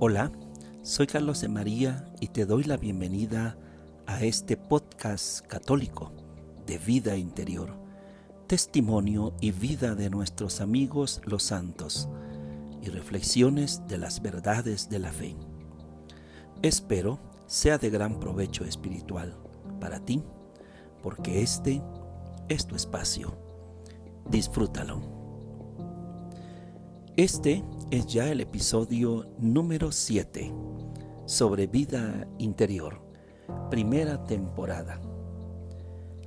Hola, soy Carlos de María y te doy la bienvenida a este podcast católico de vida interior, testimonio y vida de nuestros amigos los santos y reflexiones de las verdades de la fe. Espero sea de gran provecho espiritual para ti, porque este es tu espacio. Disfrútalo. Este es ya el episodio número 7 sobre vida interior, primera temporada.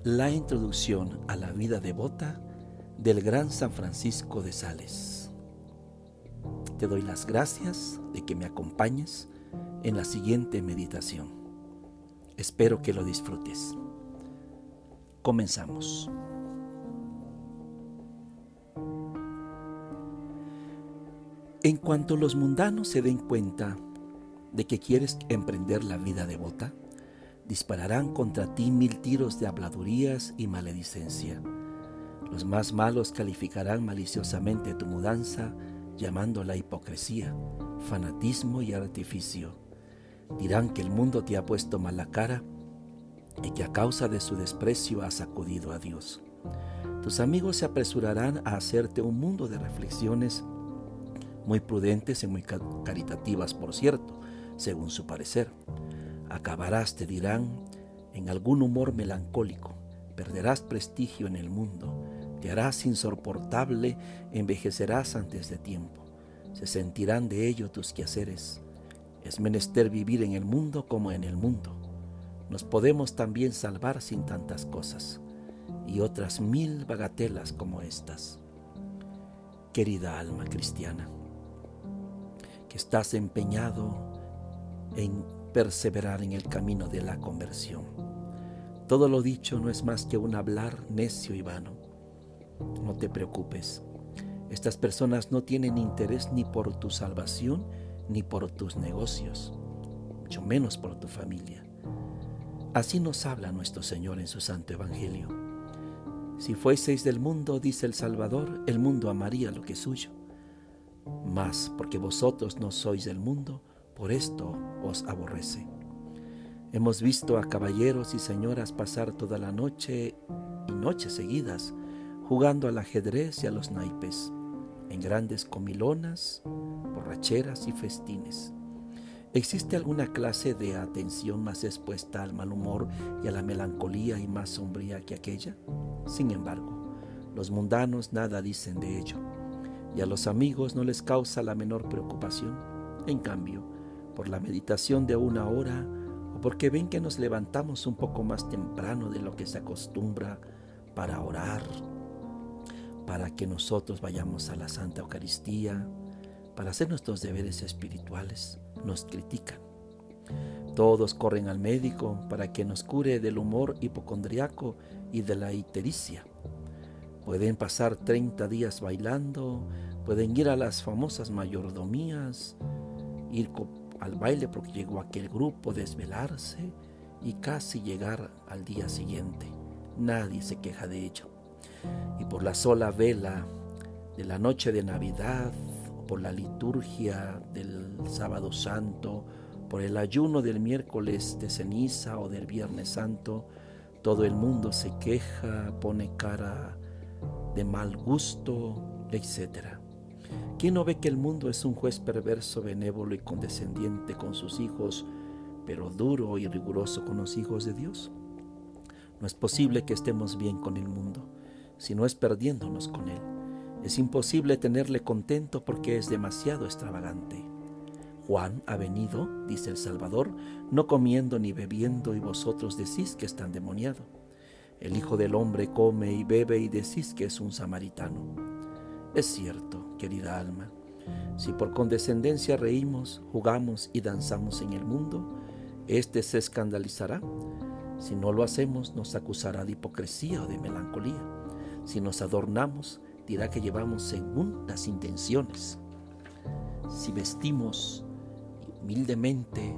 La introducción a la vida devota del gran San Francisco de Sales. Te doy las gracias de que me acompañes en la siguiente meditación. Espero que lo disfrutes. Comenzamos. En cuanto los mundanos se den cuenta de que quieres emprender la vida devota, dispararán contra ti mil tiros de habladurías y maledicencia. Los más malos calificarán maliciosamente tu mudanza, llamándola hipocresía, fanatismo y artificio. Dirán que el mundo te ha puesto mala cara y que a causa de su desprecio has sacudido a Dios. Tus amigos se apresurarán a hacerte un mundo de reflexiones muy prudentes y muy caritativas, por cierto, según su parecer. Acabarás, te dirán, en algún humor melancólico, perderás prestigio en el mundo, te harás insoportable, envejecerás antes de tiempo. Se sentirán de ello tus quehaceres. Es menester vivir en el mundo como en el mundo. Nos podemos también salvar sin tantas cosas y otras mil bagatelas como estas. Querida alma cristiana, que estás empeñado en perseverar en el camino de la conversión. Todo lo dicho no es más que un hablar necio y vano. No te preocupes. Estas personas no tienen interés ni por tu salvación ni por tus negocios, mucho menos por tu familia. Así nos habla nuestro Señor en su Santo Evangelio. Si fueseis del mundo, dice el Salvador, el mundo amaría lo que es suyo mas porque vosotros no sois del mundo, por esto os aborrece. Hemos visto a caballeros y señoras pasar toda la noche y noches seguidas jugando al ajedrez y a los naipes, en grandes comilonas, borracheras y festines. ¿Existe alguna clase de atención más expuesta al mal humor y a la melancolía y más sombría que aquella? Sin embargo, los mundanos nada dicen de ello y a los amigos no les causa la menor preocupación. En cambio, por la meditación de una hora o porque ven que nos levantamos un poco más temprano de lo que se acostumbra para orar, para que nosotros vayamos a la Santa Eucaristía, para hacer nuestros deberes espirituales, nos critican. Todos corren al médico para que nos cure del humor hipocondriaco y de la ictericia. Pueden pasar 30 días bailando, pueden ir a las famosas mayordomías, ir al baile porque llegó aquel grupo, desvelarse y casi llegar al día siguiente. Nadie se queja de ello. Y por la sola vela de la noche de Navidad, por la liturgia del sábado santo, por el ayuno del miércoles de ceniza o del viernes santo, todo el mundo se queja, pone cara de mal gusto, etc. ¿Quién no ve que el mundo es un juez perverso, benévolo y condescendiente con sus hijos, pero duro y riguroso con los hijos de Dios? No es posible que estemos bien con el mundo, sino es perdiéndonos con él. Es imposible tenerle contento porque es demasiado extravagante. Juan ha venido, dice el Salvador, no comiendo ni bebiendo y vosotros decís que está endemoniado. El Hijo del Hombre come y bebe y decís que es un samaritano. Es cierto, querida alma, si por condescendencia reímos, jugamos y danzamos en el mundo, éste se escandalizará. Si no lo hacemos, nos acusará de hipocresía o de melancolía. Si nos adornamos, dirá que llevamos según las intenciones. Si vestimos humildemente,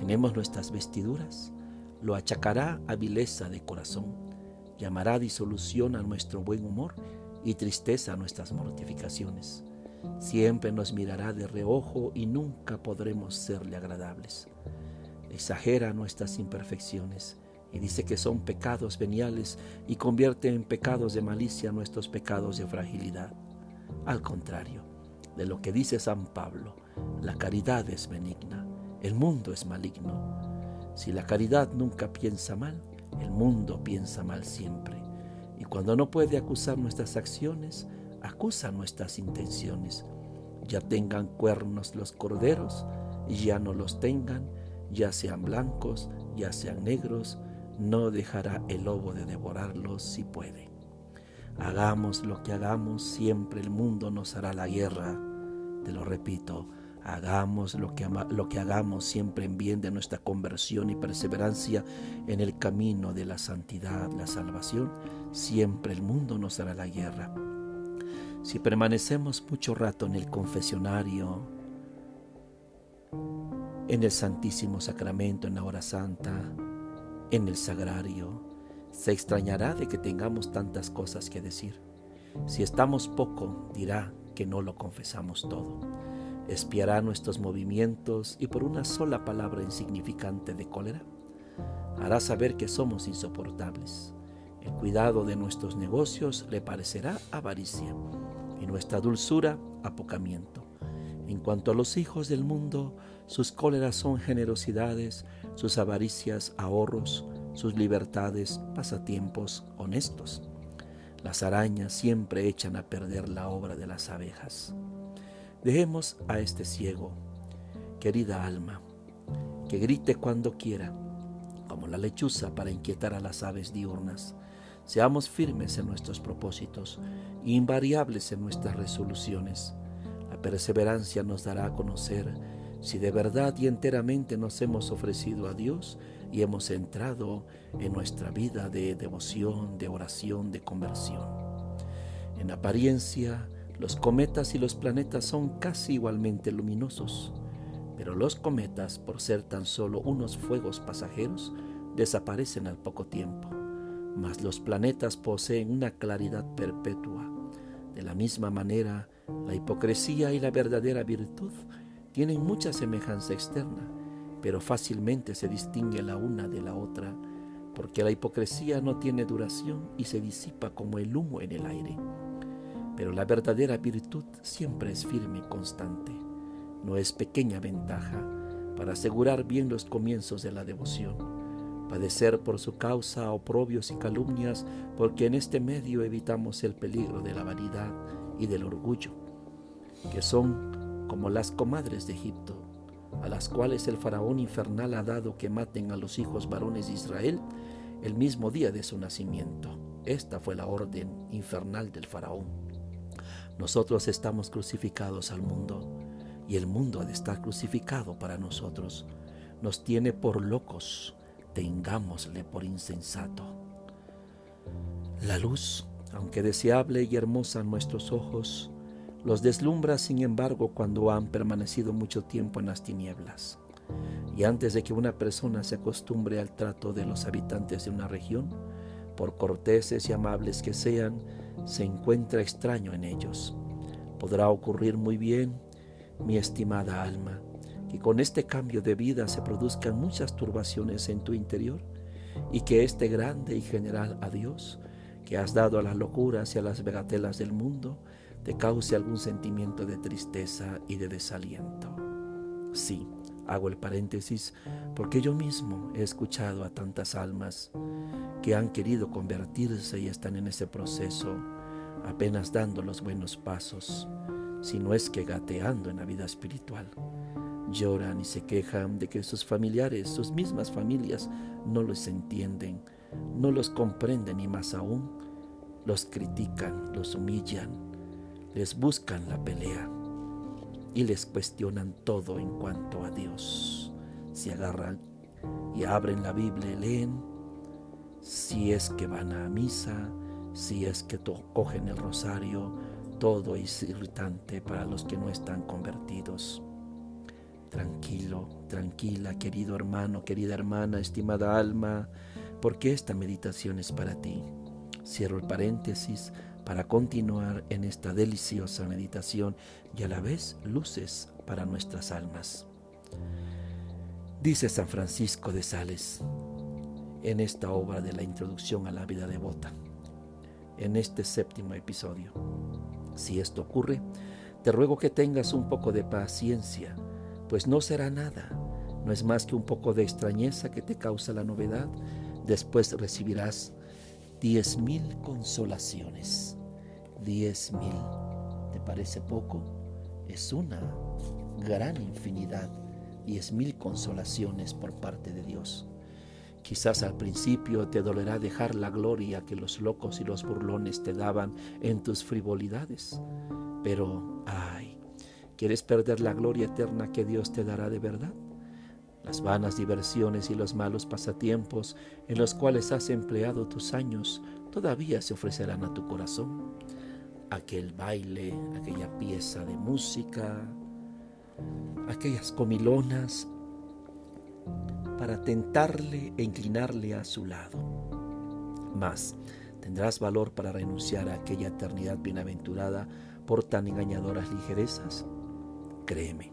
tenemos nuestras vestiduras, lo achacará a vileza de corazón llamará disolución a nuestro buen humor y tristeza a nuestras mortificaciones. Siempre nos mirará de reojo y nunca podremos serle agradables. Exagera nuestras imperfecciones y dice que son pecados veniales y convierte en pecados de malicia nuestros pecados de fragilidad. Al contrario de lo que dice San Pablo, la caridad es benigna, el mundo es maligno. Si la caridad nunca piensa mal, el mundo piensa mal siempre. Y cuando no puede acusar nuestras acciones, acusa nuestras intenciones. Ya tengan cuernos los corderos, ya no los tengan, ya sean blancos, ya sean negros, no dejará el lobo de devorarlos si puede. Hagamos lo que hagamos, siempre el mundo nos hará la guerra. Te lo repito, hagamos lo que, lo que hagamos siempre en bien de nuestra conversión y perseverancia en el camino de la santidad, la salvación, siempre el mundo nos hará la guerra. Si permanecemos mucho rato en el confesionario, en el Santísimo Sacramento, en la hora santa, en el sagrario, se extrañará de que tengamos tantas cosas que decir. Si estamos poco, dirá que no lo confesamos todo. Espiará nuestros movimientos y por una sola palabra insignificante de cólera, hará saber que somos insoportables. El cuidado de nuestros negocios le parecerá avaricia y nuestra dulzura apocamiento. En cuanto a los hijos del mundo, sus cóleras son generosidades, sus avaricias ahorros, sus libertades pasatiempos honestos. Las arañas siempre echan a perder la obra de las abejas. Dejemos a este ciego, querida alma, que grite cuando quiera, como la lechuza para inquietar a las aves diurnas. Seamos firmes en nuestros propósitos, invariables en nuestras resoluciones. La perseverancia nos dará a conocer si de verdad y enteramente nos hemos ofrecido a Dios y hemos entrado en nuestra vida de devoción, de oración, de conversión. En apariencia, los cometas y los planetas son casi igualmente luminosos, pero los cometas, por ser tan solo unos fuegos pasajeros, desaparecen al poco tiempo, mas los planetas poseen una claridad perpetua. De la misma manera, la hipocresía y la verdadera virtud tienen mucha semejanza externa, pero fácilmente se distingue la una de la otra, porque la hipocresía no tiene duración y se disipa como el humo en el aire. Pero la verdadera virtud siempre es firme y constante. No es pequeña ventaja para asegurar bien los comienzos de la devoción, padecer por su causa oprobios y calumnias, porque en este medio evitamos el peligro de la vanidad y del orgullo, que son como las comadres de Egipto, a las cuales el faraón infernal ha dado que maten a los hijos varones de Israel el mismo día de su nacimiento. Esta fue la orden infernal del faraón. Nosotros estamos crucificados al mundo y el mundo estar crucificado para nosotros. Nos tiene por locos, tengámosle por insensato. La luz, aunque deseable y hermosa en nuestros ojos, los deslumbra, sin embargo, cuando han permanecido mucho tiempo en las tinieblas. Y antes de que una persona se acostumbre al trato de los habitantes de una región, por corteses y amables que sean, se encuentra extraño en ellos. Podrá ocurrir muy bien, mi estimada alma, que con este cambio de vida se produzcan muchas turbaciones en tu interior y que este grande y general adiós que has dado a las locuras y a las begatelas del mundo te cause algún sentimiento de tristeza y de desaliento. Sí, hago el paréntesis porque yo mismo he escuchado a tantas almas que han querido convertirse y están en ese proceso apenas dando los buenos pasos, si no es que gateando en la vida espiritual. Lloran y se quejan de que sus familiares, sus mismas familias, no los entienden, no los comprenden y más aún, los critican, los humillan, les buscan la pelea y les cuestionan todo en cuanto a Dios. Se agarran y abren la Biblia leen si es que van a misa, si es que cogen el rosario, todo es irritante para los que no están convertidos. Tranquilo, tranquila, querido hermano, querida hermana, estimada alma, porque esta meditación es para ti. Cierro el paréntesis para continuar en esta deliciosa meditación y a la vez luces para nuestras almas. Dice San Francisco de Sales en esta obra de la introducción a la vida devota, en este séptimo episodio. Si esto ocurre, te ruego que tengas un poco de paciencia, pues no será nada, no es más que un poco de extrañeza que te causa la novedad, después recibirás diez mil consolaciones. Diez mil. ¿Te parece poco? Es una gran infinidad. Diez mil consolaciones por parte de Dios. Quizás al principio te dolerá dejar la gloria que los locos y los burlones te daban en tus frivolidades. Pero, ay, ¿quieres perder la gloria eterna que Dios te dará de verdad? las vanas diversiones y los malos pasatiempos en los cuales has empleado tus años todavía se ofrecerán a tu corazón. Aquel baile, aquella pieza de música, aquellas comilonas, para tentarle e inclinarle a su lado. Mas tendrás valor para renunciar a aquella eternidad bienaventurada por tan engañadoras ligerezas. Créeme,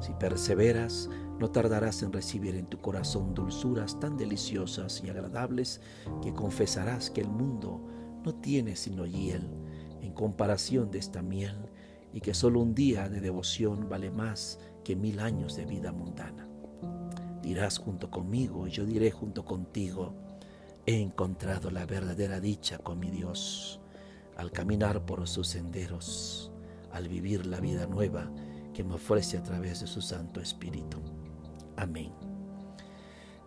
si perseveras, no tardarás en recibir en tu corazón dulzuras tan deliciosas y agradables que confesarás que el mundo no tiene sino hiel en comparación de esta miel y que solo un día de devoción vale más que mil años de vida mundana. Dirás junto conmigo y yo diré junto contigo, he encontrado la verdadera dicha con mi Dios al caminar por sus senderos, al vivir la vida nueva que me ofrece a través de su Santo Espíritu. Amén.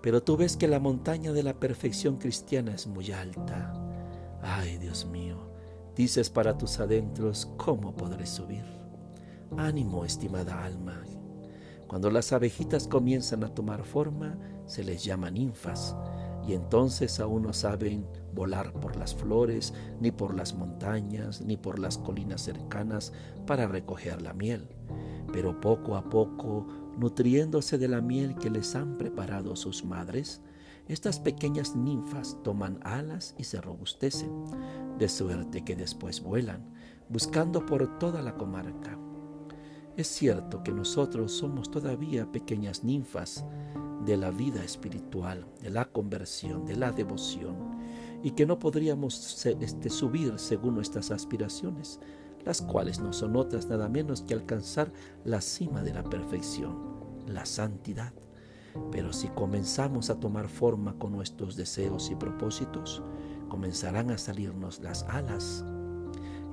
Pero tú ves que la montaña de la perfección cristiana es muy alta. Ay, Dios mío, dices para tus adentros, ¿cómo podré subir? Ánimo, estimada alma. Cuando las abejitas comienzan a tomar forma, se les llama ninfas, y entonces aún no saben volar por las flores, ni por las montañas, ni por las colinas cercanas para recoger la miel pero poco a poco, nutriéndose de la miel que les han preparado sus madres, estas pequeñas ninfas toman alas y se robustecen, de suerte que después vuelan, buscando por toda la comarca. Es cierto que nosotros somos todavía pequeñas ninfas de la vida espiritual, de la conversión, de la devoción, y que no podríamos este, subir según nuestras aspiraciones, las cuales no son otras nada menos que alcanzar la cima de la perfección, la santidad. Pero si comenzamos a tomar forma con nuestros deseos y propósitos, comenzarán a salirnos las alas.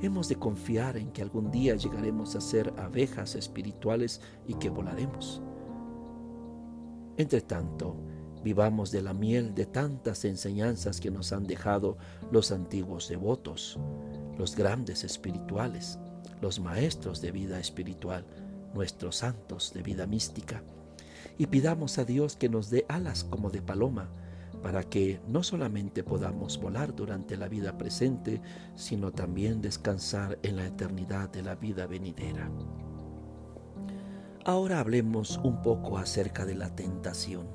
Hemos de confiar en que algún día llegaremos a ser abejas espirituales y que volaremos. Entre tanto, vivamos de la miel de tantas enseñanzas que nos han dejado los antiguos devotos, los grandes espirituales, los maestros de vida espiritual, nuestros santos de vida mística, y pidamos a Dios que nos dé alas como de paloma, para que no solamente podamos volar durante la vida presente, sino también descansar en la eternidad de la vida venidera. Ahora hablemos un poco acerca de la tentación.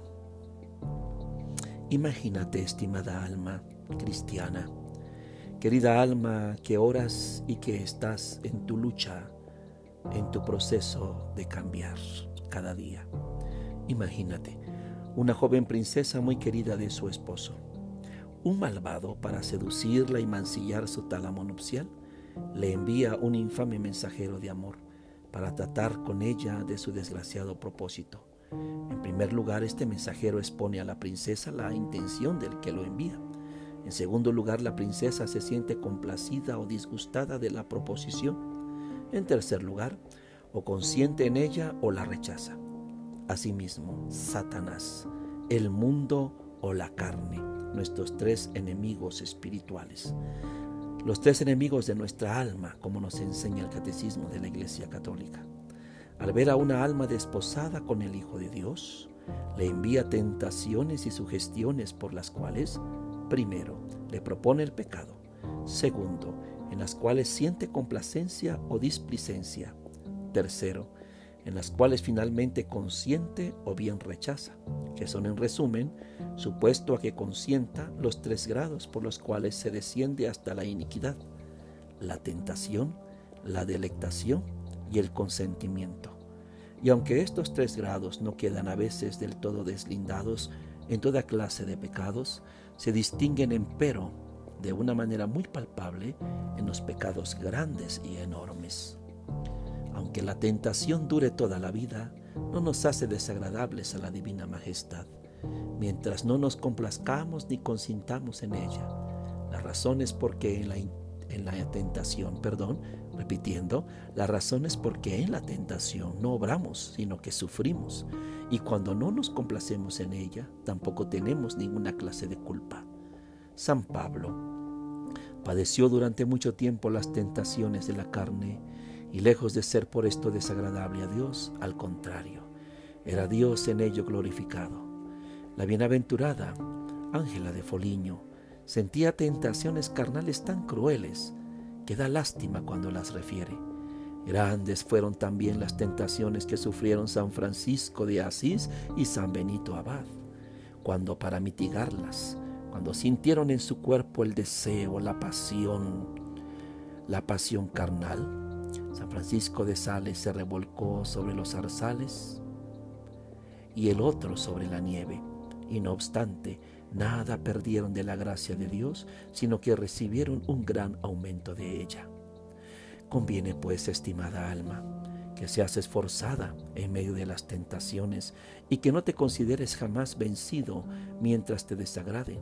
Imagínate, estimada alma cristiana, Querida alma que oras y que estás en tu lucha, en tu proceso de cambiar cada día. Imagínate, una joven princesa muy querida de su esposo. Un malvado, para seducirla y mancillar su tálamo nupcial, le envía un infame mensajero de amor para tratar con ella de su desgraciado propósito. En primer lugar, este mensajero expone a la princesa la intención del que lo envía en segundo lugar, la princesa se siente complacida o disgustada de la proposición. En tercer lugar, o consiente en ella o la rechaza. Asimismo, Satanás, el mundo o la carne, nuestros tres enemigos espirituales. Los tres enemigos de nuestra alma, como nos enseña el catecismo de la Iglesia Católica. Al ver a una alma desposada con el Hijo de Dios, le envía tentaciones y sugestiones por las cuales Primero, le propone el pecado. Segundo, en las cuales siente complacencia o displicencia. Tercero, en las cuales finalmente consiente o bien rechaza, que son en resumen, supuesto a que consienta los tres grados por los cuales se desciende hasta la iniquidad, la tentación, la delectación y el consentimiento. Y aunque estos tres grados no quedan a veces del todo deslindados en toda clase de pecados, se distinguen empero de una manera muy palpable en los pecados grandes y enormes. Aunque la tentación dure toda la vida, no nos hace desagradables a la divina majestad, mientras no nos complazcamos ni consintamos en ella. La razón es porque en la, en la tentación, perdón, repitiendo, la razón es porque en la tentación no obramos, sino que sufrimos, y cuando no nos complacemos en ella, tampoco tenemos ninguna clase de culpa. San Pablo padeció durante mucho tiempo las tentaciones de la carne, y lejos de ser por esto desagradable a Dios, al contrario, era Dios en ello glorificado. La bienaventurada Ángela de Foliño sentía tentaciones carnales tan crueles que da lástima cuando las refiere. Grandes fueron también las tentaciones que sufrieron San Francisco de Asís y San Benito Abad, cuando para mitigarlas, cuando sintieron en su cuerpo el deseo, la pasión, la pasión carnal, San Francisco de Sales se revolcó sobre los zarzales y el otro sobre la nieve, y no obstante, nada perdieron de la gracia de Dios, sino que recibieron un gran aumento de ella. Conviene pues, estimada alma, que seas esforzada en medio de las tentaciones y que no te consideres jamás vencido mientras te desagraden,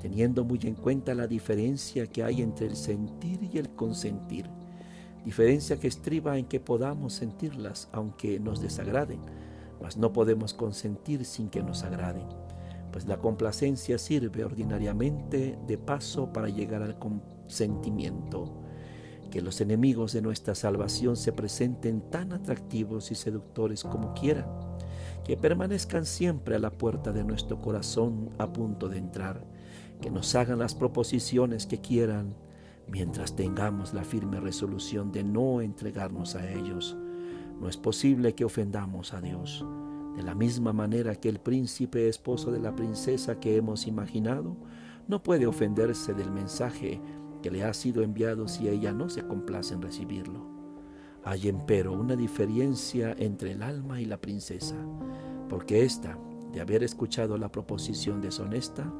teniendo muy en cuenta la diferencia que hay entre el sentir y el consentir diferencia que estriba en que podamos sentirlas aunque nos desagraden, mas no podemos consentir sin que nos agraden, pues la complacencia sirve ordinariamente de paso para llegar al consentimiento. Que los enemigos de nuestra salvación se presenten tan atractivos y seductores como quieran, que permanezcan siempre a la puerta de nuestro corazón a punto de entrar, que nos hagan las proposiciones que quieran, mientras tengamos la firme resolución de no entregarnos a ellos. No es posible que ofendamos a Dios. De la misma manera que el príncipe esposo de la princesa que hemos imaginado no puede ofenderse del mensaje que le ha sido enviado si ella no se complace en recibirlo. Hay empero una diferencia entre el alma y la princesa, porque ésta, de haber escuchado la proposición deshonesta,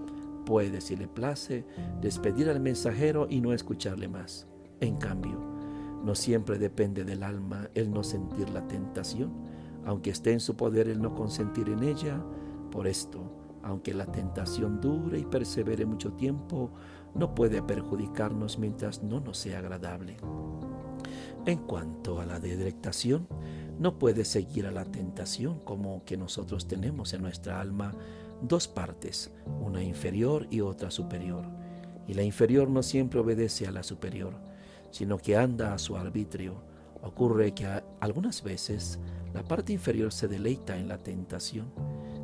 puede, si le place, despedir al mensajero y no escucharle más. En cambio, no siempre depende del alma el no sentir la tentación, aunque esté en su poder el no consentir en ella. Por esto, aunque la tentación dure y persevere mucho tiempo, no puede perjudicarnos mientras no nos sea agradable. En cuanto a la delectación, no puede seguir a la tentación como que nosotros tenemos en nuestra alma dos partes, una inferior y otra superior. Y la inferior no siempre obedece a la superior, sino que anda a su arbitrio. Ocurre que algunas veces la parte inferior se deleita en la tentación,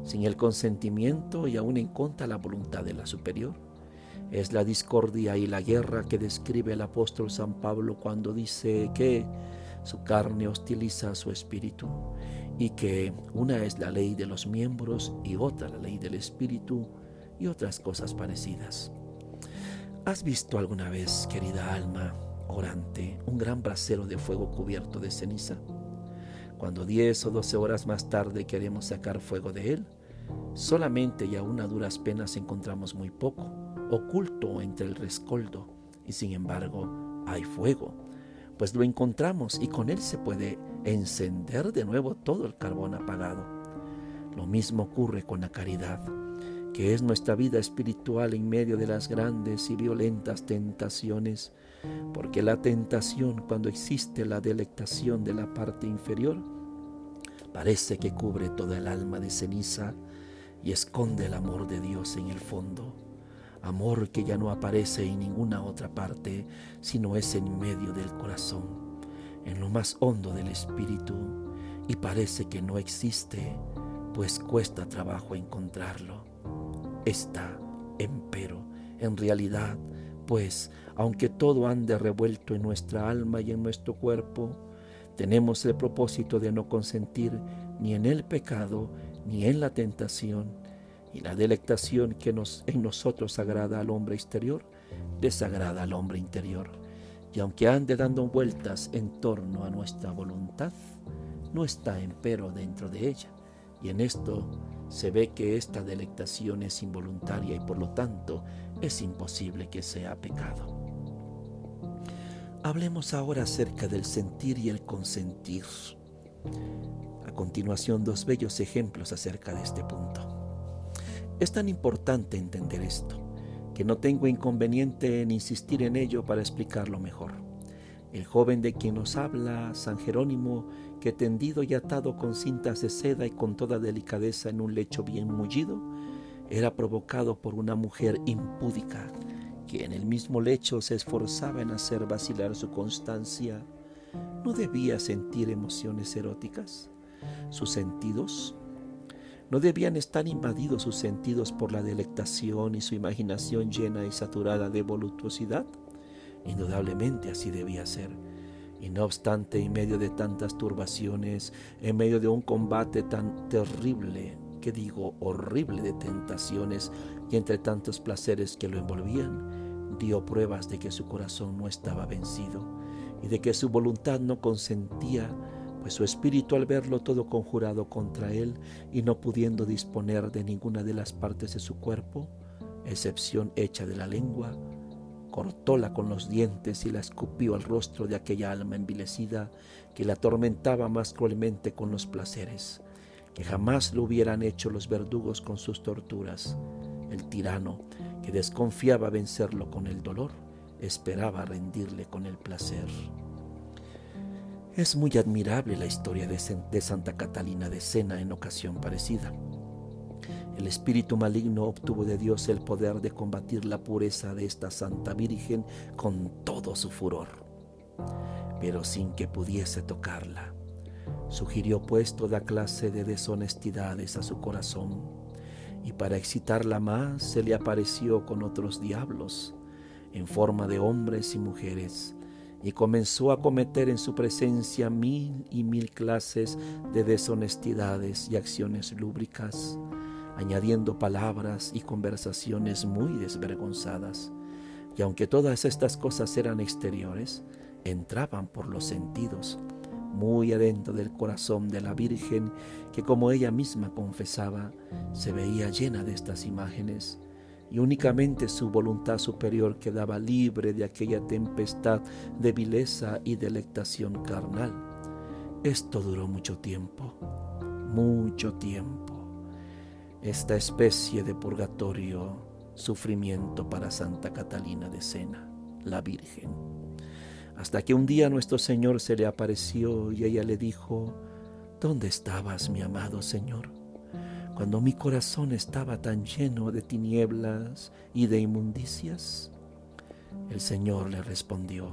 sin el consentimiento y aún en contra la voluntad de la superior. Es la discordia y la guerra que describe el apóstol San Pablo cuando dice que su carne hostiliza a su espíritu y que una es la ley de los miembros y otra la ley del espíritu y otras cosas parecidas. ¿Has visto alguna vez, querida alma orante, un gran brasero de fuego cubierto de ceniza? Cuando diez o doce horas más tarde queremos sacar fuego de él, solamente y aún a duras penas encontramos muy poco, oculto entre el rescoldo, y sin embargo hay fuego, pues lo encontramos y con él se puede encender de nuevo todo el carbón apagado. Lo mismo ocurre con la caridad, que es nuestra vida espiritual en medio de las grandes y violentas tentaciones, porque la tentación, cuando existe la delectación de la parte inferior, parece que cubre toda el alma de ceniza y esconde el amor de Dios en el fondo, amor que ya no aparece en ninguna otra parte, sino es en medio del corazón en lo más hondo del espíritu y parece que no existe, pues cuesta trabajo encontrarlo. Está, empero, en realidad, pues, aunque todo ande revuelto en nuestra alma y en nuestro cuerpo, tenemos el propósito de no consentir ni en el pecado ni en la tentación, y la delectación que nos, en nosotros agrada al hombre exterior, desagrada al hombre interior y aunque ande dando vueltas en torno a nuestra voluntad, no está empero dentro de ella. Y en esto se ve que esta delectación es involuntaria y por lo tanto es imposible que sea pecado. Hablemos ahora acerca del sentir y el consentir. A continuación, dos bellos ejemplos acerca de este punto. Es tan importante entender esto que no tengo inconveniente en insistir en ello para explicarlo mejor. El joven de quien nos habla, San Jerónimo, que tendido y atado con cintas de seda y con toda delicadeza en un lecho bien mullido, era provocado por una mujer impúdica que en el mismo lecho se esforzaba en hacer vacilar su constancia. ¿No debía sentir emociones eróticas? Sus sentidos ¿No debían estar invadidos sus sentidos por la delectación y su imaginación llena y saturada de voluptuosidad? Indudablemente así debía ser. Y no obstante, en medio de tantas turbaciones, en medio de un combate tan terrible, que digo horrible de tentaciones, y entre tantos placeres que lo envolvían, dio pruebas de que su corazón no estaba vencido y de que su voluntad no consentía pues su espíritu al verlo todo conjurado contra él y no pudiendo disponer de ninguna de las partes de su cuerpo, excepción hecha de la lengua, cortóla con los dientes y la escupió al rostro de aquella alma envilecida que la atormentaba más cruelmente con los placeres, que jamás lo hubieran hecho los verdugos con sus torturas. El tirano, que desconfiaba vencerlo con el dolor, esperaba rendirle con el placer. Es muy admirable la historia de, Santa Catalina de Sena en ocasión parecida. El espíritu maligno obtuvo de Dios el poder de combatir la pureza de esta Santa Virgen con todo su furor, pero sin que pudiese tocarla. Sugirió pues toda clase de deshonestidades a su corazón, y para excitarla más se le apareció con otros diablos, en forma de hombres y mujeres, y comenzó a cometer en su presencia mil y mil clases de deshonestidades y acciones lúbricas, añadiendo palabras y conversaciones muy desvergonzadas. Y aunque todas estas cosas eran exteriores, entraban por los sentidos, muy adentro del corazón de la Virgen, que como ella misma confesaba, se veía llena de estas imágenes y únicamente su voluntad superior quedaba libre de aquella tempestad de vileza y delectación carnal. Esto duró mucho tiempo, mucho tiempo. Esta especie de purgatorio, sufrimiento para Santa Catalina de Sena, la Virgen. Hasta que un día nuestro Señor se le apareció y ella le dijo, ¿Dónde estabas, mi amado Señor? Cuando mi corazón estaba tan lleno de tinieblas y de inmundicias? El Señor le respondió,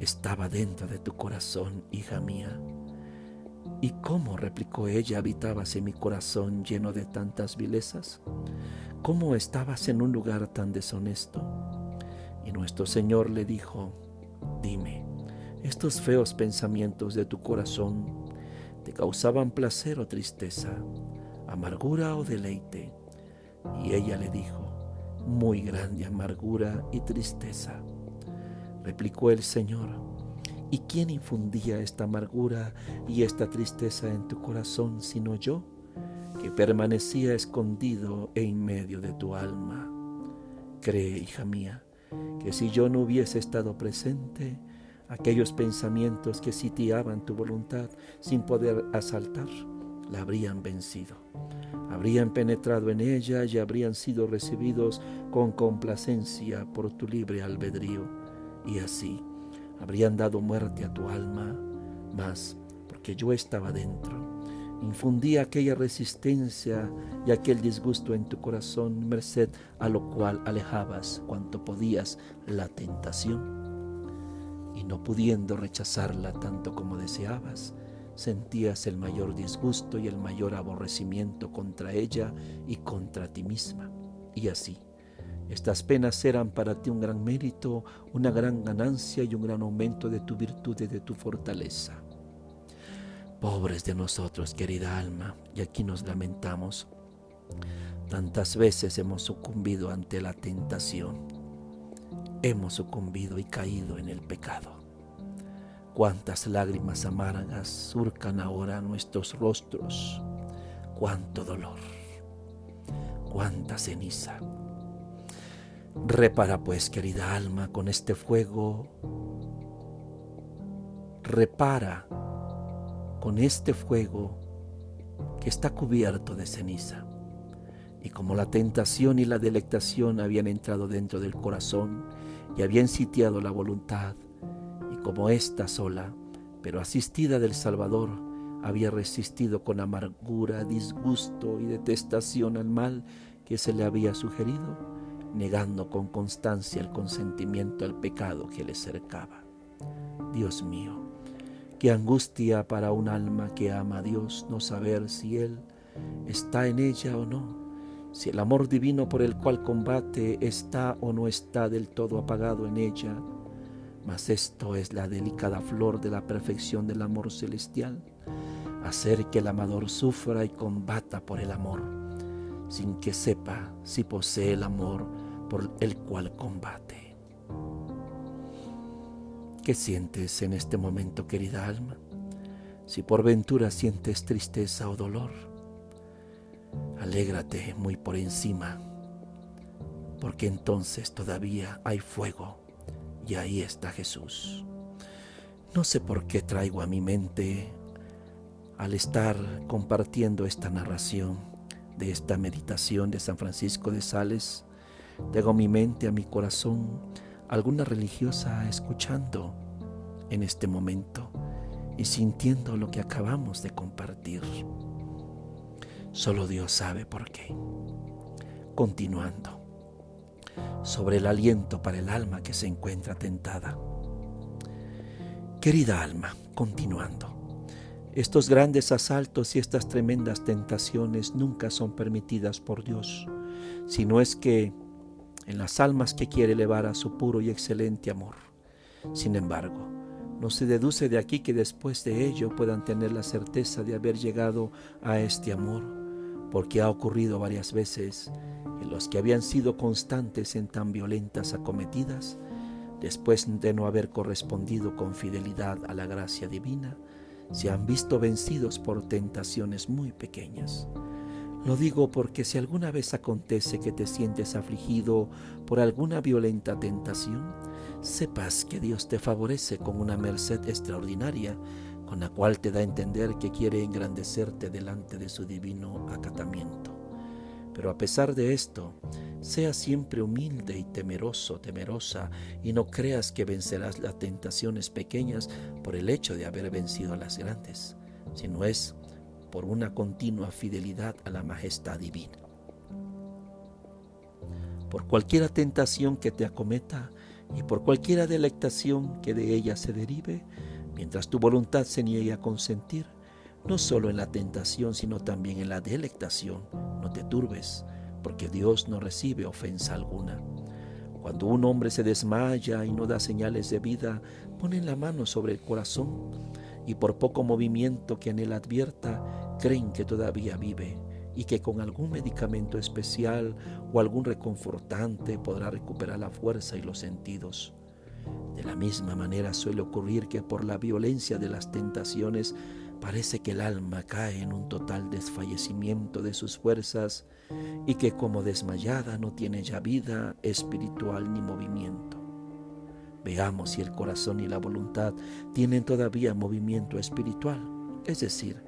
estaba dentro de tu corazón, hija mía. ¿Y cómo, replicó ella, habitabas en mi corazón lleno de tantas vilezas? ¿Cómo estabas en un lugar tan deshonesto? Y nuestro Señor le dijo, dime, estos feos pensamientos de tu corazón te causaban placer o tristeza amargura o deleite. Y ella le dijo, muy grande amargura y tristeza. Replicó el Señor, ¿y quién infundía esta amargura y esta tristeza en tu corazón sino yo, que permanecía escondido en medio de tu alma? Cree, hija mía, que si yo no hubiese estado presente, aquellos pensamientos que sitiaban tu voluntad sin poder asaltar, la habrían vencido. Habrían penetrado en ella y habrían sido recibidos con complacencia por tu libre albedrío. Y así habrían dado muerte a tu alma, mas porque yo estaba dentro, infundí aquella resistencia y aquel disgusto en tu corazón, merced a lo cual alejabas cuanto podías la tentación. Y no pudiendo rechazarla tanto como deseabas, sentías el mayor disgusto y el mayor aborrecimiento contra ella y contra ti misma. Y así, estas penas eran para ti un gran mérito, una gran ganancia y un gran aumento de tu virtud y de tu fortaleza. Pobres de nosotros, querida alma, y aquí nos lamentamos. Tantas veces hemos sucumbido ante la tentación. hemos sucumbido y caído en el pecado. Cuántas lágrimas amargas surcan ahora nuestros rostros, cuánto dolor, cuánta ceniza. Repara pues, querida alma, con este fuego. Repara con este fuego que está cubierto de ceniza. Y como la tentación y la delectación habían entrado dentro del corazón y habían sitiado la voluntad, como ésta sola, pero asistida del Salvador, había resistido con amargura, disgusto y detestación al mal que se le había sugerido, negando con constancia el consentimiento al pecado que le cercaba. Dios mío, qué angustia para un alma que ama a Dios no saber si Él está en ella o no, si el amor divino por el cual combate está o no está del todo apagado en ella. Mas esto es la delicada flor de la perfección del amor celestial, hacer que el amador sufra y combata por el amor sin que sepa si posee el amor por el cual combate. ¿Qué sientes en este momento, querida alma? Si por ventura sientes tristeza o dolor, alégrate muy por encima, porque entonces todavía hay fuego y ahí está Jesús. No sé por qué traigo a mi mente al estar compartiendo esta narración de esta meditación de San Francisco de Sales, tengo mi mente, a mi corazón, alguna religiosa escuchando en este momento y sintiendo lo que acabamos de compartir. Solo Dios sabe por qué. Continuando, sobre el aliento para el alma que se encuentra tentada. Querida alma, continuando. Estos grandes asaltos y estas tremendas tentaciones nunca son permitidas por Dios, sino es que en las almas que quiere elevar a su puro y excelente amor. Sin embargo, no se deduce de aquí que después de ello puedan tener la certeza de haber llegado a este amor, porque ha ocurrido varias veces los que habían sido constantes en tan violentas acometidas, después de no haber correspondido con fidelidad a la gracia divina, se han visto vencidos por tentaciones muy pequeñas. Lo digo porque si alguna vez acontece que te sientes afligido por alguna violenta tentación, sepas que Dios te favorece con una merced extraordinaria con la cual te da a entender que quiere engrandecerte delante de su divino acatamiento. Pero a pesar de esto, sea siempre humilde y temeroso, temerosa, y no creas que vencerás las tentaciones pequeñas por el hecho de haber vencido a las grandes, sino es por una continua fidelidad a la majestad divina. Por cualquiera tentación que te acometa y por cualquiera delectación que de ella se derive, mientras tu voluntad se niegue a consentir, no solo en la tentación, sino también en la delectación, no te turbes, porque Dios no recibe ofensa alguna. Cuando un hombre se desmaya y no da señales de vida, ponen la mano sobre el corazón y por poco movimiento que en él advierta, creen que todavía vive y que con algún medicamento especial o algún reconfortante podrá recuperar la fuerza y los sentidos. De la misma manera suele ocurrir que por la violencia de las tentaciones parece que el alma cae en un total desfallecimiento de sus fuerzas y que como desmayada no tiene ya vida espiritual ni movimiento. Veamos si el corazón y la voluntad tienen todavía movimiento espiritual, es decir,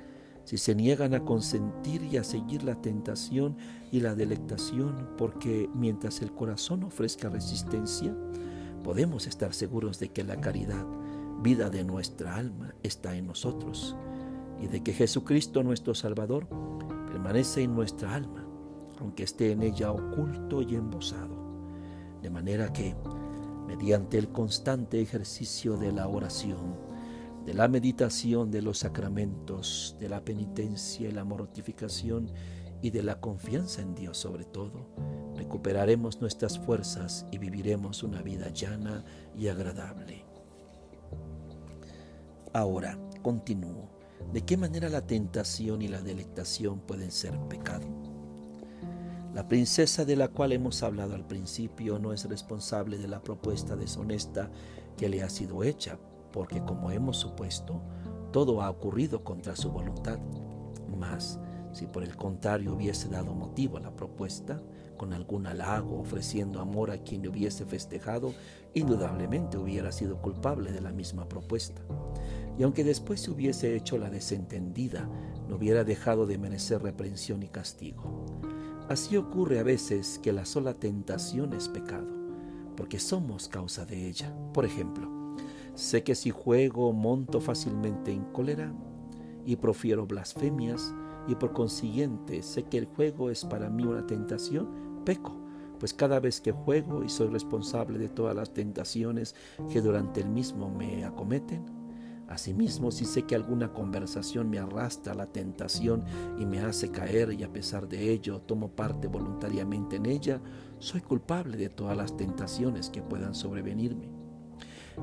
si se niegan a consentir y a seguir la tentación y la delectación, porque mientras el corazón ofrezca resistencia, podemos estar seguros de que la caridad, vida de nuestra alma, está en nosotros y de que Jesucristo nuestro Salvador permanece en nuestra alma, aunque esté en ella oculto y embosado. De manera que, mediante el constante ejercicio de la oración, de la meditación de los sacramentos, de la penitencia y la mortificación y de la confianza en Dios sobre todo, recuperaremos nuestras fuerzas y viviremos una vida llana y agradable. Ahora, continúo. ¿De qué manera la tentación y la delectación pueden ser pecado? La princesa de la cual hemos hablado al principio no es responsable de la propuesta deshonesta que le ha sido hecha, porque como hemos supuesto, todo ha ocurrido contra su voluntad. Mas, si por el contrario hubiese dado motivo a la propuesta, con algún halago, ofreciendo amor a quien le hubiese festejado, indudablemente hubiera sido culpable de la misma propuesta. Y aunque después se hubiese hecho la desentendida, no hubiera dejado de merecer reprensión y castigo. Así ocurre a veces que la sola tentación es pecado, porque somos causa de ella. Por ejemplo, sé que si juego monto fácilmente en cólera y profiero blasfemias, y por consiguiente sé que el juego es para mí una tentación, peco, pues cada vez que juego y soy responsable de todas las tentaciones que durante el mismo me acometen, Asimismo, si sé que alguna conversación me arrastra a la tentación y me hace caer y a pesar de ello tomo parte voluntariamente en ella, soy culpable de todas las tentaciones que puedan sobrevenirme.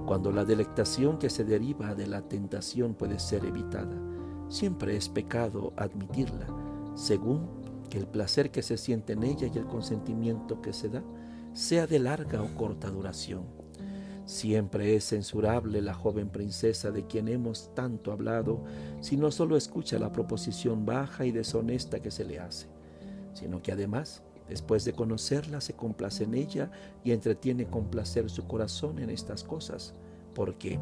Cuando la delectación que se deriva de la tentación puede ser evitada, siempre es pecado admitirla, según que el placer que se siente en ella y el consentimiento que se da sea de larga o corta duración. Siempre es censurable la joven princesa de quien hemos tanto hablado si no solo escucha la proposición baja y deshonesta que se le hace, sino que además, después de conocerla, se complace en ella y entretiene con placer su corazón en estas cosas, porque,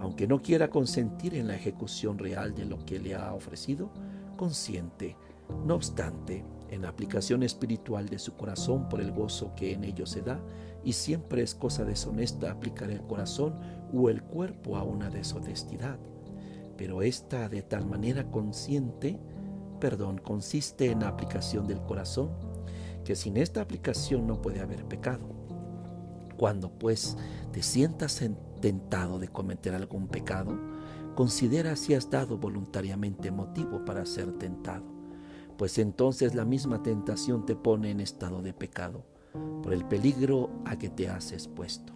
aunque no quiera consentir en la ejecución real de lo que le ha ofrecido, consiente, no obstante, en la aplicación espiritual de su corazón por el gozo que en ello se da, y siempre es cosa deshonesta aplicar el corazón o el cuerpo a una deshonestidad. Pero esta de tal manera consciente, perdón, consiste en la aplicación del corazón, que sin esta aplicación no puede haber pecado. Cuando pues te sientas tentado de cometer algún pecado, considera si has dado voluntariamente motivo para ser tentado pues entonces la misma tentación te pone en estado de pecado, por el peligro a que te has expuesto.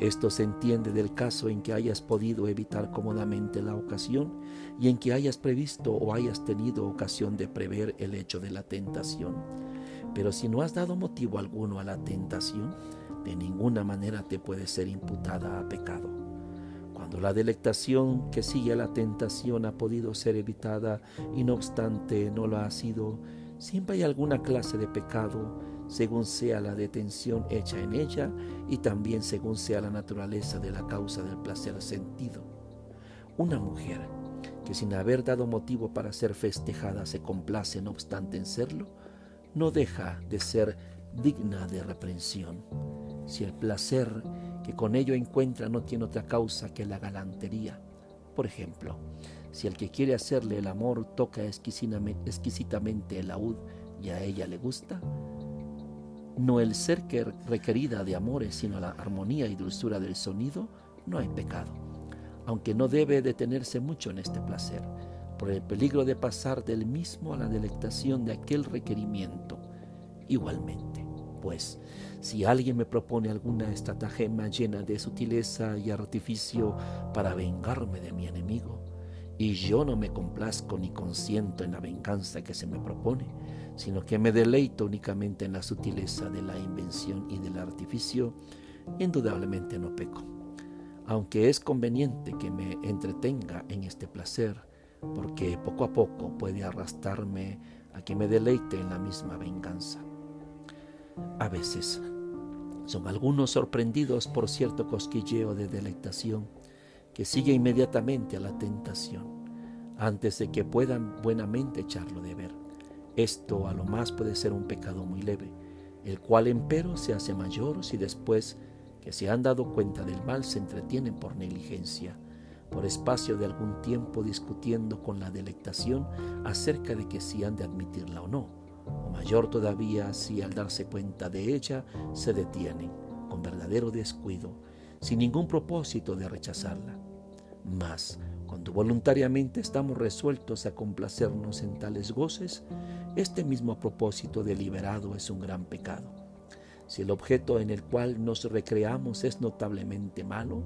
Esto se entiende del caso en que hayas podido evitar cómodamente la ocasión y en que hayas previsto o hayas tenido ocasión de prever el hecho de la tentación. Pero si no has dado motivo alguno a la tentación, de ninguna manera te puede ser imputada a pecado. La delectación que sigue a la tentación ha podido ser evitada y no obstante no lo ha sido, siempre hay alguna clase de pecado según sea la detención hecha en ella y también según sea la naturaleza de la causa del placer sentido. Una mujer que sin haber dado motivo para ser festejada se complace no obstante en serlo, no deja de ser digna de reprensión. Si el placer que con ello encuentra no tiene otra causa que la galantería. Por ejemplo, si el que quiere hacerle el amor toca exquisitamente el laúd y a ella le gusta, no el ser que requerida de amores, sino la armonía y dulzura del sonido, no hay pecado, aunque no debe detenerse mucho en este placer, por el peligro de pasar del mismo a la delectación de aquel requerimiento. Igualmente, pues, si alguien me propone alguna estratagema llena de sutileza y artificio para vengarme de mi enemigo, y yo no me complazco ni consiento en la venganza que se me propone, sino que me deleito únicamente en la sutileza de la invención y del artificio, indudablemente no peco, aunque es conveniente que me entretenga en este placer, porque poco a poco puede arrastrarme a que me deleite en la misma venganza. A veces son algunos sorprendidos por cierto cosquilleo de delectación que sigue inmediatamente a la tentación, antes de que puedan buenamente echarlo de ver. Esto a lo más puede ser un pecado muy leve, el cual empero se hace mayor si después que se han dado cuenta del mal se entretienen por negligencia, por espacio de algún tiempo discutiendo con la delectación acerca de que si han de admitirla o no o mayor todavía si al darse cuenta de ella se detienen con verdadero descuido, sin ningún propósito de rechazarla. Mas, cuando voluntariamente estamos resueltos a complacernos en tales goces, este mismo propósito deliberado es un gran pecado. Si el objeto en el cual nos recreamos es notablemente malo,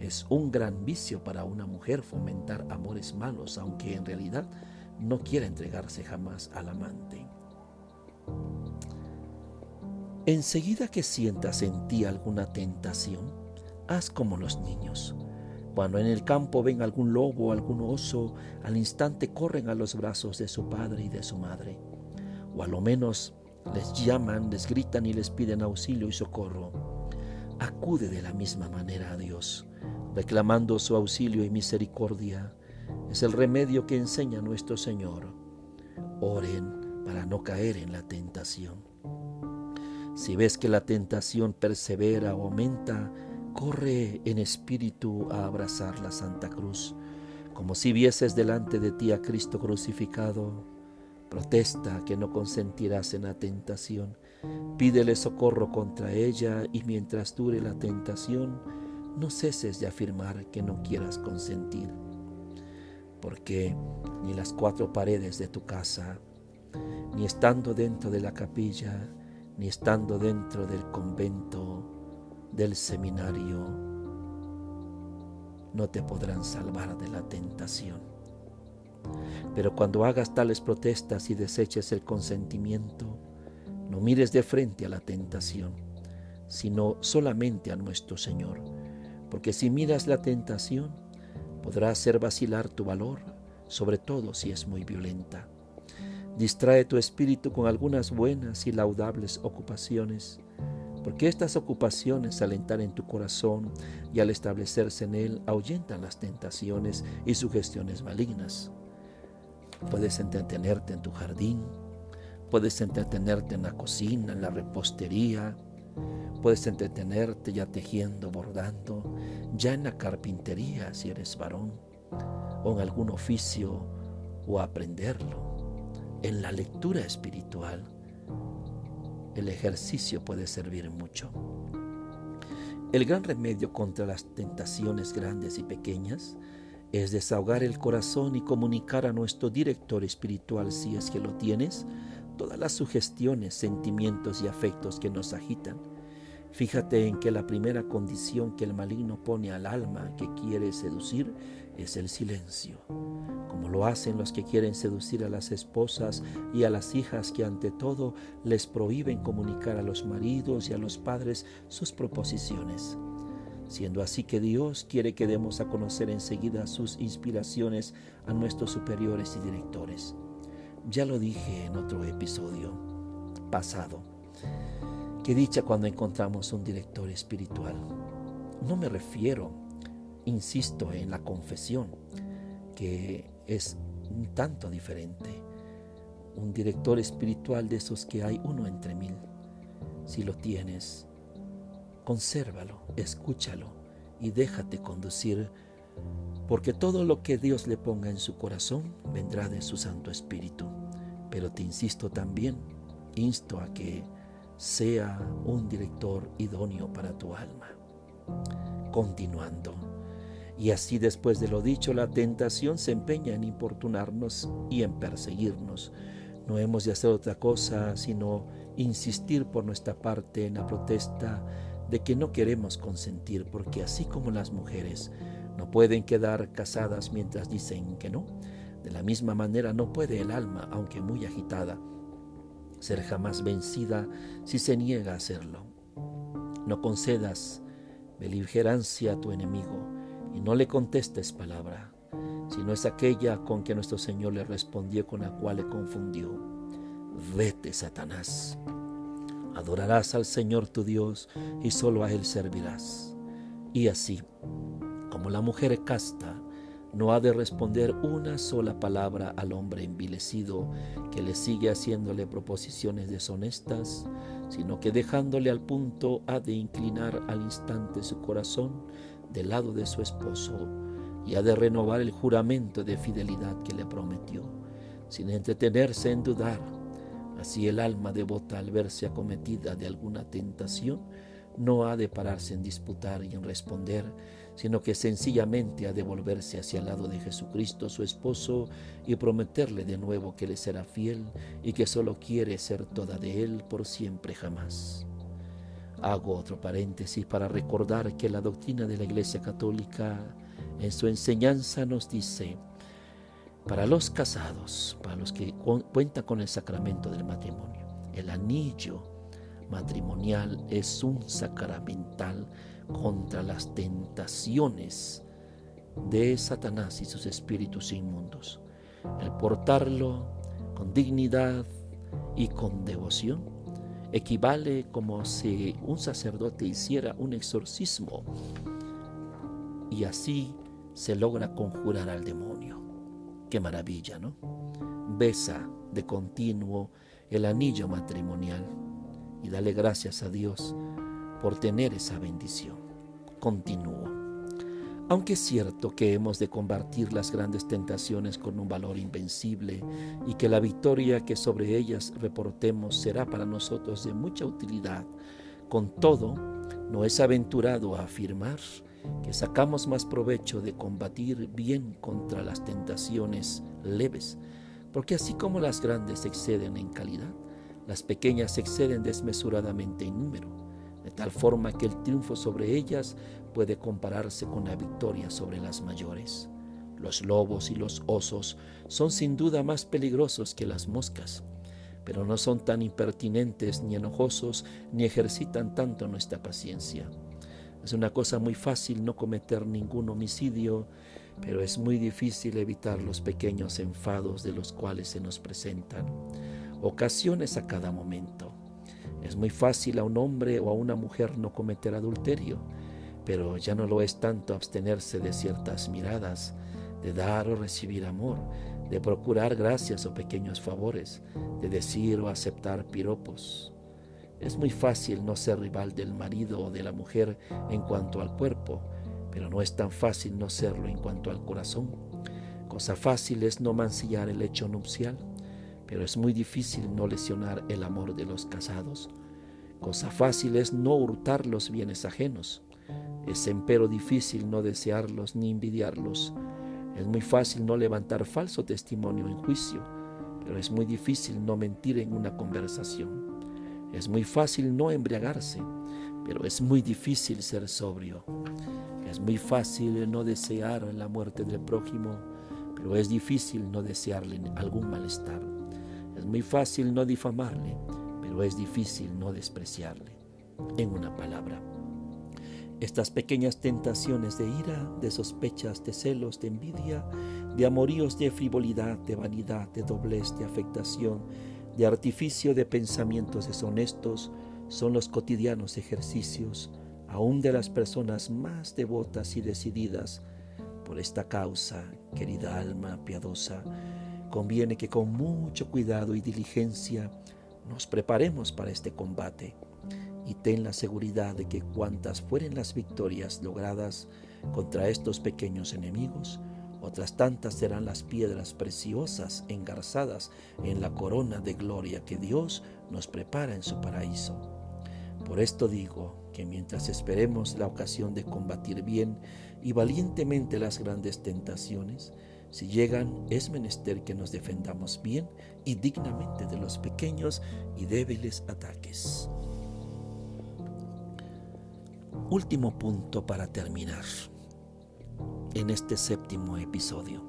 es un gran vicio para una mujer fomentar amores malos, aunque en realidad no quiera entregarse jamás al amante. Enseguida que sientas en ti alguna tentación, haz como los niños. Cuando en el campo ven algún lobo o algún oso, al instante corren a los brazos de su padre y de su madre. O a lo menos les llaman, les gritan y les piden auxilio y socorro. Acude de la misma manera a Dios, reclamando su auxilio y misericordia. Es el remedio que enseña nuestro Señor. Oren para no caer en la tentación. Si ves que la tentación persevera o aumenta, corre en espíritu a abrazar la Santa Cruz, como si vieses delante de ti a Cristo crucificado Protesta que no consentirás en la tentación. Pídele socorro contra ella y mientras dure la tentación, no ceses de afirmar que no quieras consentir. Porque ni las cuatro paredes de tu casa, ni estando dentro de la capilla, ni estando dentro del convento, del seminario, no te podrán salvar de la tentación. Pero cuando hagas tales protestas y deseches el consentimiento, no mires de frente a la tentación, sino solamente a nuestro Señor, porque si miras la tentación, podrá hacer vacilar tu valor, sobre todo si es muy violenta. Distrae tu espíritu con algunas buenas y laudables ocupaciones, porque estas ocupaciones al entrar en tu corazón y al establecerse en él ahuyentan las tentaciones y sugestiones malignas. Puedes entretenerte en tu jardín, puedes entretenerte en la cocina, en la repostería, puedes entretenerte ya tejiendo, bordando, ya en la carpintería si eres varón, o en algún oficio, o aprenderlo, en la lectura espiritual. El ejercicio puede servir mucho. El gran remedio contra las tentaciones grandes y pequeñas es desahogar el corazón y comunicar a nuestro director espiritual, si es que lo tienes, todas las sugestiones, sentimientos y afectos que nos agitan. Fíjate en que la primera condición que el maligno pone al alma que quiere seducir es el silencio, lo hacen los que quieren seducir a las esposas y a las hijas que ante todo les prohíben comunicar a los maridos y a los padres sus proposiciones siendo así que Dios quiere que demos a conocer enseguida sus inspiraciones a nuestros superiores y directores. Ya lo dije en otro episodio pasado. Qué dicha cuando encontramos un director espiritual. No me refiero, insisto, en la confesión, que es un tanto diferente. Un director espiritual de esos que hay uno entre mil. Si lo tienes, consérvalo, escúchalo y déjate conducir, porque todo lo que Dios le ponga en su corazón vendrá de su Santo Espíritu. Pero te insisto también, insto a que sea un director idóneo para tu alma. Continuando. Y así después de lo dicho, la tentación se empeña en importunarnos y en perseguirnos. No hemos de hacer otra cosa sino insistir por nuestra parte en la protesta de que no queremos consentir, porque así como las mujeres no pueden quedar casadas mientras dicen que no, de la misma manera no puede el alma, aunque muy agitada, ser jamás vencida si se niega a hacerlo. No concedas beligerancia a tu enemigo y no le contestes palabra, sino es aquella con que nuestro Señor le respondió con la cual le confundió. Vete, Satanás. Adorarás al Señor tu Dios y solo a Él servirás. Y así, como la mujer casta no ha de responder una sola palabra al hombre envilecido que le sigue haciéndole proposiciones deshonestas, sino que dejándole al punto ha de inclinar al instante su corazón del lado de su esposo y ha de renovar el juramento de fidelidad que le prometió, sin entretenerse en dudar Así el alma devota al verse acometida de alguna tentación no ha de pararse en disputar y en responder, sino que sencillamente ha de volverse hacia el lado de Jesucristo su esposo y prometerle de nuevo que le será fiel y que solo quiere ser toda de él por siempre jamás. Hago otro paréntesis para recordar que la doctrina de la Iglesia Católica en su enseñanza nos dice, para los casados, para los que cuentan con el sacramento del matrimonio, el anillo matrimonial es un sacramental contra las tentaciones de Satanás y sus espíritus inmundos. El portarlo con dignidad y con devoción equivale como si un sacerdote hiciera un exorcismo y así se logra conjurar al demonio. Qué maravilla, ¿no? Besa de continuo el anillo matrimonial y dale gracias a Dios por tener esa bendición. Continúo. Aunque es cierto que hemos de combatir las grandes tentaciones con un valor invencible y que la victoria que sobre ellas reportemos será para nosotros de mucha utilidad, con todo, no es aventurado afirmar que sacamos más provecho de combatir bien contra las tentaciones leves, porque así como las grandes exceden en calidad, las pequeñas exceden desmesuradamente en número, de tal forma que el triunfo sobre ellas puede compararse con la victoria sobre las mayores. Los lobos y los osos son sin duda más peligrosos que las moscas, pero no son tan impertinentes ni enojosos ni ejercitan tanto nuestra paciencia. Es una cosa muy fácil no cometer ningún homicidio, pero es muy difícil evitar los pequeños enfados de los cuales se nos presentan, ocasiones a cada momento. Es muy fácil a un hombre o a una mujer no cometer adulterio, pero ya no lo es tanto abstenerse de ciertas miradas, de dar o recibir amor, de procurar gracias o pequeños favores, de decir o aceptar piropos. Es muy fácil no ser rival del marido o de la mujer en cuanto al cuerpo, pero no es tan fácil no serlo en cuanto al corazón. Cosa fácil es no mancillar el hecho nupcial, pero es muy difícil no lesionar el amor de los casados. Cosa fácil es no hurtar los bienes ajenos. Es empero difícil no desearlos ni envidiarlos. Es muy fácil no levantar falso testimonio en juicio, pero es muy difícil no mentir en una conversación. Es muy fácil no embriagarse, pero es muy difícil ser sobrio. Es muy fácil no desear la muerte del prójimo, pero es difícil no desearle algún malestar. Es muy fácil no difamarle, pero es difícil no despreciarle. En una palabra, estas pequeñas tentaciones de ira, de sospechas, de celos, de envidia, de amoríos, de frivolidad, de vanidad, de doblez, de afectación, de artificio de pensamientos deshonestos son los cotidianos ejercicios aún de las personas más devotas y decididas por esta causa, querida alma piadosa, conviene que con mucho cuidado y diligencia nos preparemos para este combate y ten la seguridad de que cuantas fueren las victorias logradas contra estos pequeños enemigos, otras tantas serán las piedras preciosas engarzadas en la corona de gloria que Dios nos prepara en su paraíso. Por esto digo que mientras esperemos la ocasión de combatir bien y valientemente las grandes tentaciones, si llegan es menester que nos defendamos bien y dignamente de los pequeños y débiles ataques. Último punto para terminar en este séptimo episodio.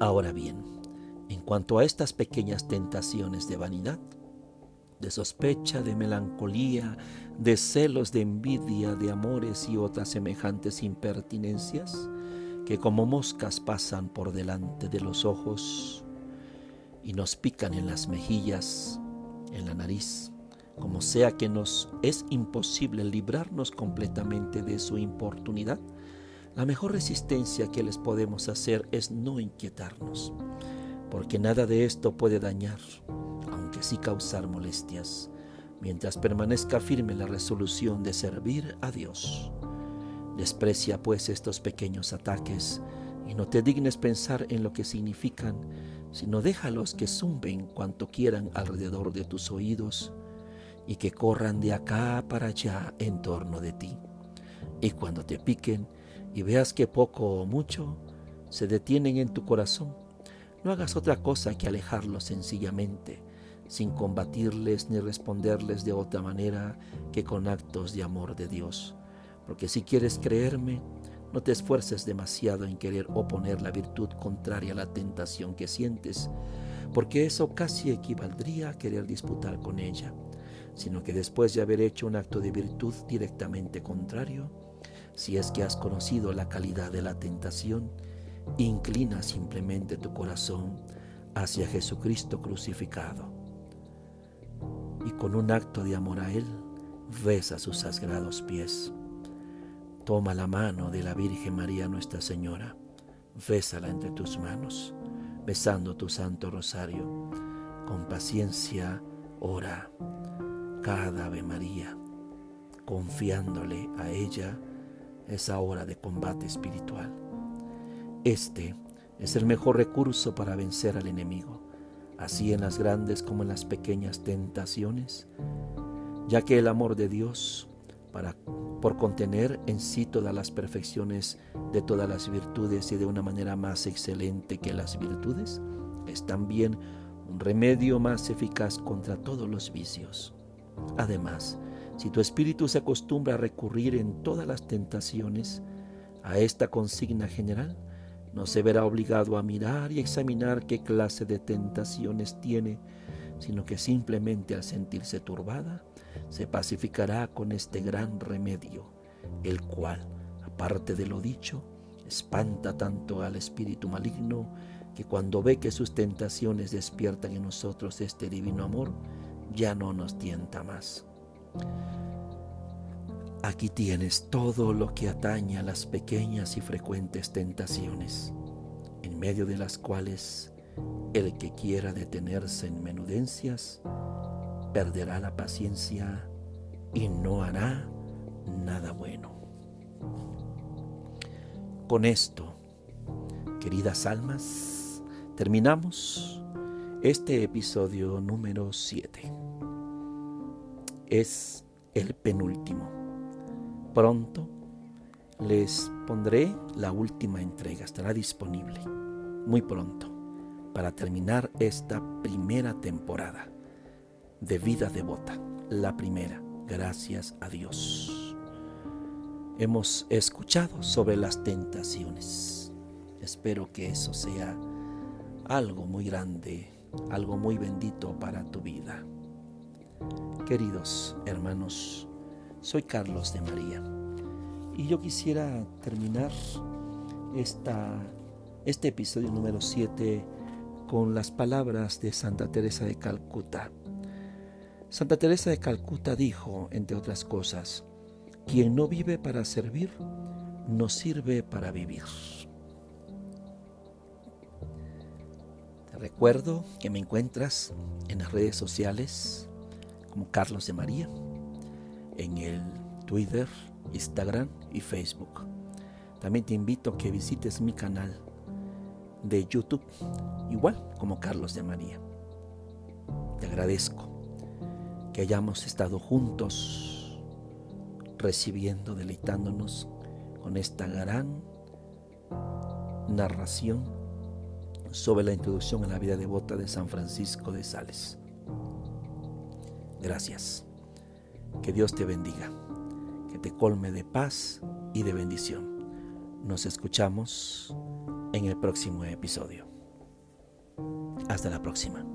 Ahora bien, en cuanto a estas pequeñas tentaciones de vanidad, de sospecha, de melancolía, de celos, de envidia, de amores y otras semejantes impertinencias que como moscas pasan por delante de los ojos y nos pican en las mejillas, en la nariz, como sea que nos es imposible librarnos completamente de su importunidad, la mejor resistencia que les podemos hacer es no inquietarnos, porque nada de esto puede dañar, aunque sí causar molestias, mientras permanezca firme la resolución de servir a Dios. Desprecia pues estos pequeños ataques y no te dignes pensar en lo que significan, sino déjalos que zumben cuanto quieran alrededor de tus oídos y que corran de acá para allá en torno de ti. Y cuando te piquen, y veas que poco o mucho se detienen en tu corazón, no hagas otra cosa que alejarlos sencillamente, sin combatirles ni responderles de otra manera que con actos de amor de Dios. Porque si quieres creerme, no te esfuerces demasiado en querer oponer la virtud contraria a la tentación que sientes, porque eso casi equivaldría a querer disputar con ella. Sino que después de haber hecho un acto de virtud directamente contrario, si es que has conocido la calidad de la tentación, inclina simplemente tu corazón hacia Jesucristo crucificado. Y con un acto de amor a Él, besa sus sagrados pies. Toma la mano de la Virgen María Nuestra Señora, bésala entre tus manos, besando tu santo rosario. Con paciencia, ora cada Ave María, confiándole a ella esa hora de combate espiritual. Este es el mejor recurso para vencer al enemigo, así en las grandes como en las pequeñas tentaciones, ya que el amor de Dios, para, por contener en sí todas las perfecciones de todas las virtudes y de una manera más excelente que las virtudes, es también un remedio más eficaz contra todos los vicios. Además, si tu espíritu se acostumbra a recurrir en todas las tentaciones a esta consigna general, no se verá obligado a mirar y examinar qué clase de tentaciones tiene, sino que simplemente al sentirse turbada, se pacificará con este gran remedio, el cual, aparte de lo dicho, espanta tanto al espíritu maligno que cuando ve que sus tentaciones despiertan en nosotros este divino amor, ya no nos tienta más. Aquí tienes todo lo que atañe a las pequeñas y frecuentes tentaciones, en medio de las cuales el que quiera detenerse en menudencias perderá la paciencia y no hará nada bueno. Con esto, queridas almas, terminamos este episodio número 7. Es el penúltimo. Pronto les pondré la última entrega, estará disponible muy pronto para terminar esta primera temporada de vida devota, la primera, gracias a Dios. Hemos escuchado sobre las tentaciones. Espero que eso sea algo muy grande, algo muy bendito para tu vida. Queridos hermanos, soy Carlos de María y yo quisiera terminar esta, este episodio número 7 con las palabras de Santa Teresa de Calcuta. Santa Teresa de Calcuta dijo, entre otras cosas, quien no vive para servir, no sirve para vivir. Te recuerdo que me encuentras en las redes sociales como Carlos de María en el Twitter, Instagram y Facebook. También te invito a que visites mi canal de YouTube, igual como Carlos de María. Te agradezco que hayamos estado juntos recibiendo, deleitándonos con esta gran narración sobre la introducción a la vida devota de San Francisco de Sales. Gracias. Que Dios te bendiga, que te colme de paz y de bendición. Nos escuchamos en el próximo episodio. Hasta la próxima.